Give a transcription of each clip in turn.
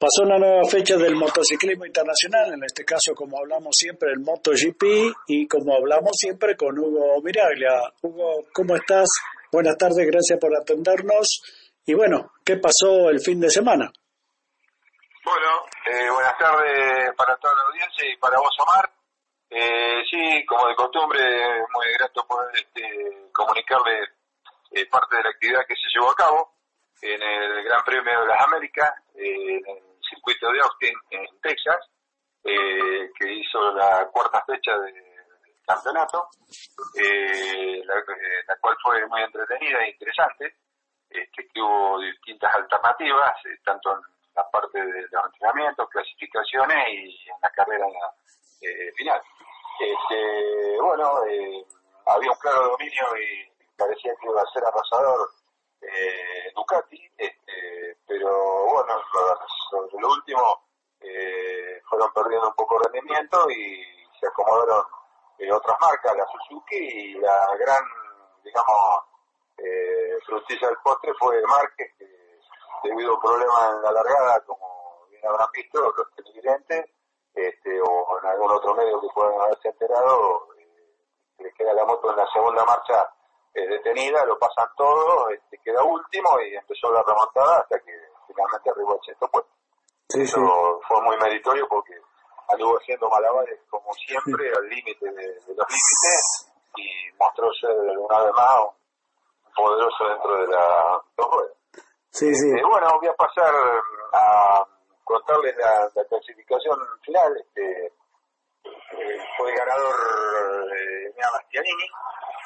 Pasó una nueva fecha del motociclismo internacional, en este caso, como hablamos siempre, el MotoGP y como hablamos siempre con Hugo Miraglia. Hugo, ¿cómo estás? Buenas tardes, gracias por atendernos. Y bueno, ¿qué pasó el fin de semana? Bueno, eh, buenas tardes para toda la audiencia y para vos, Omar. Eh, sí, como de costumbre, muy grato poder este, comunicarle eh, parte de la actividad que se llevó a cabo en el Gran Premio de las Américas, en el circuito de Austin, en Texas, que hizo la cuarta fecha del campeonato, la, cual fue muy entretenida e interesante, este, que hubo distintas alternativas, tanto en la parte de los entrenamientos, clasificaciones y en la carrera eh, final. Este, bueno, eh, había un claro dominio y parecía que iba a ser arrasador eh, Ducati, este, pero bueno, sobre lo último eh, fueron perdiendo un poco de rendimiento y se acomodaron otras marcas, la Suzuki y la gran, digamos, eh, frutilla del postre fue Márquez, que debido a un problema en la largada, como bien habrán visto los televidentes, este, o en algún otro medio que puedan haberse enterado, eh, les queda la moto en la segunda marcha eh, detenida, lo pasan todo, este, queda último y empezó la remontada hasta que finalmente arribó el sexto puesto. Eso fue muy meritorio porque anduvo haciendo malabares como siempre al límite de, los límites y mostró ser una vez más un poderoso dentro de la dos Sí, sí. Eh, bueno, voy a pasar a contarles la, clasificación final. Este, eh, fue el ganador eh, Mia Bastianini,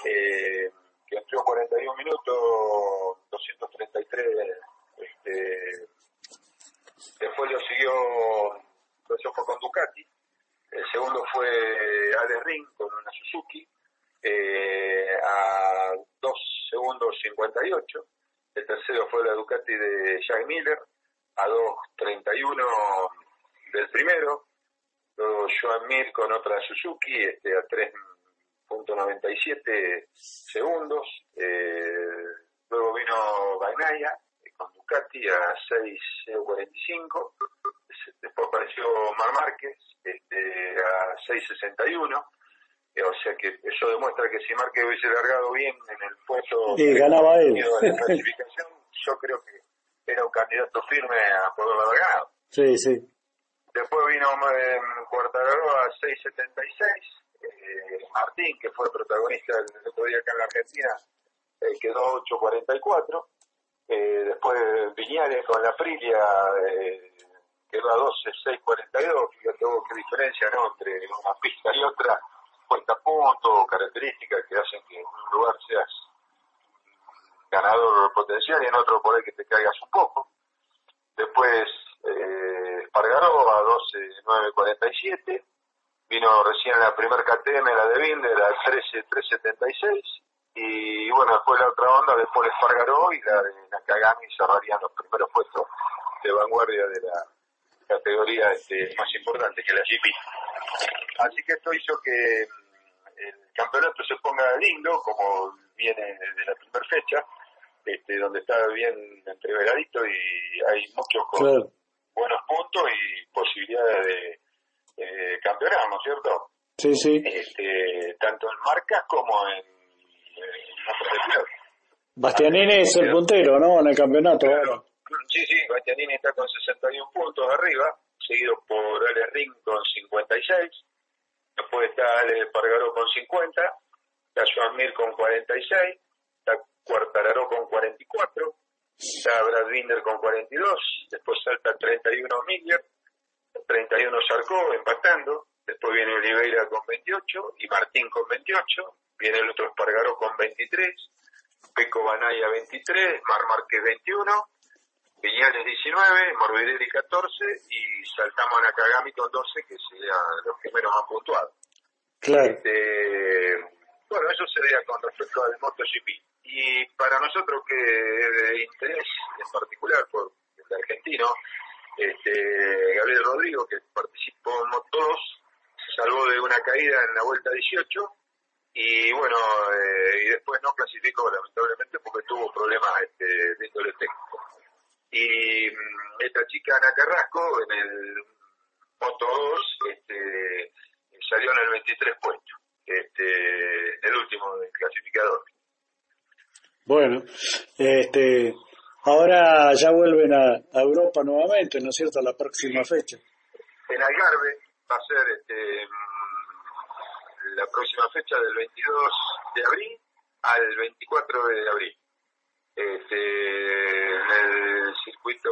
eh, que entró 41 minutos, 233. Este, después lo siguió, eso fue con Ducati. El segundo fue Alex Ring con una Suzuki eh, a 2 segundos 58 el tercero fue la Ducati de Jack Miller, a 2.31 del primero. Luego Joan Mir con otra Suzuki, este, a 3.97 segundos. Eh, luego vino Bainaya con Ducati a 6.45. Después apareció Mar Márquez este, a 6.61 eh, o sea que eso demuestra que si Márquez hubiese largado bien en el puesto de ganaba él. de clasificación, yo creo que era un candidato firme a poder haber ganado. Sí, sí. Después vino eh, Cuartararo a 6.76. Eh, Martín, que fue protagonista el otro día acá en la Argentina, eh, quedó 8.44. Eh, después Viñales con la Frilia eh, quedó a 12.642. Fíjate qué diferencia ¿no? entre una pista y otra cuenta puntos, características que hacen que en un lugar seas ganador potencial y en otro por que te caigas un poco. Después eh, Espargaró a 12.947, vino recién la primer KTM, la de Binder, a 13.376, y bueno, después la otra onda, después Espargaró y la de Nakagami cerrarían los primeros puestos de vanguardia de la categoría este, más importante que la GP. Así que esto hizo que el campeonato se ponga lindo, como viene de la primera fecha, este, donde está bien entreveradito y hay muchos con buenos puntos y posibilidades de campeonar, ¿no es cierto? Sí, sí. Este, tanto en marcas como en, en Bastianini es el puntero, ¿no? En el campeonato. Sí, sí, Bastianini está con 61 puntos arriba, seguido por Ale Ring con 56 Después está Ale Pargaró con 50, está Joan Mir con 46, está Cuartararo con 44, está Brad Binder con 42, después salta 31 Miller, 31 Sarcó empatando, después viene Oliveira con 28 y Martín con 28, viene el otro Espargaró con 23, Peco Banaya 23, Mar Márquez 21, Viñales 19, Morbidelli 14 y saltamos a Nakagami con 12, que serían los que menos han puntuado. Claro. Este, bueno, eso sería con respecto al MotoGP. Y para nosotros que es de interés en particular por el argentino, este, Gabriel Rodrigo, que participó en Moto2, se salvó de una caída en la vuelta 18 y bueno, eh, y después no clasificó lamentablemente porque tuvo problemas este, de índole técnico. Y mm, esta chica Ana Carrasco en el Moto 2 este, salió en el 23 puesto, este, el último del clasificador. Bueno, este, ahora ya vuelven a, Europa nuevamente, ¿no es cierto?, la próxima fecha. En Algarve va a ser este, la próxima fecha del 22 de abril al 24 de abril. Este, en el circuito...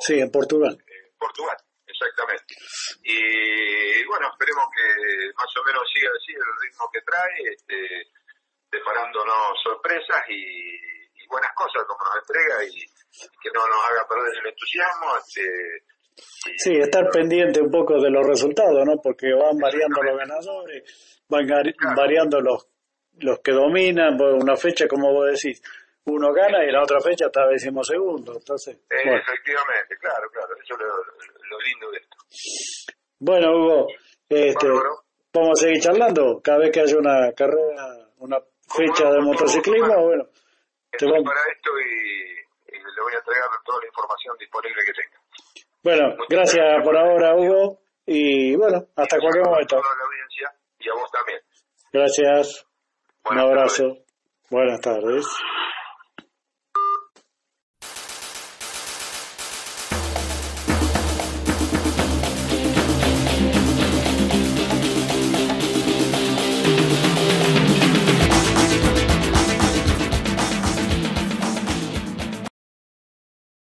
Sí, en Portugal. Portugal, exactamente. Y bueno, esperemos que más o menos siga así el ritmo que trae, este, deparándonos sorpresas y, buenas cosas como nos entrega y, que no nos haga perder el entusiasmo. Este, sí, estar pendiente un poco de los resultados, ¿no? Porque van variando los ganadores, van variando los los que dominan, pues, una fecha, como vos decís, uno gana y la otra fecha está segundo Entonces, Efectivamente, claro, claro, eso es lo, lindo de esto. Bueno, Hugo, este, vamos a seguir charlando cada vez que haya una carrera, una fecha de motociclismo. Bueno, te vamos. para esto y, le voy a entregar toda la información disponible que tenga. Bueno, gracias por ahora, Hugo, y bueno, hasta cualquier momento. A la audiencia y a vos también. Gracias. Un abrazo. Buenas tardes.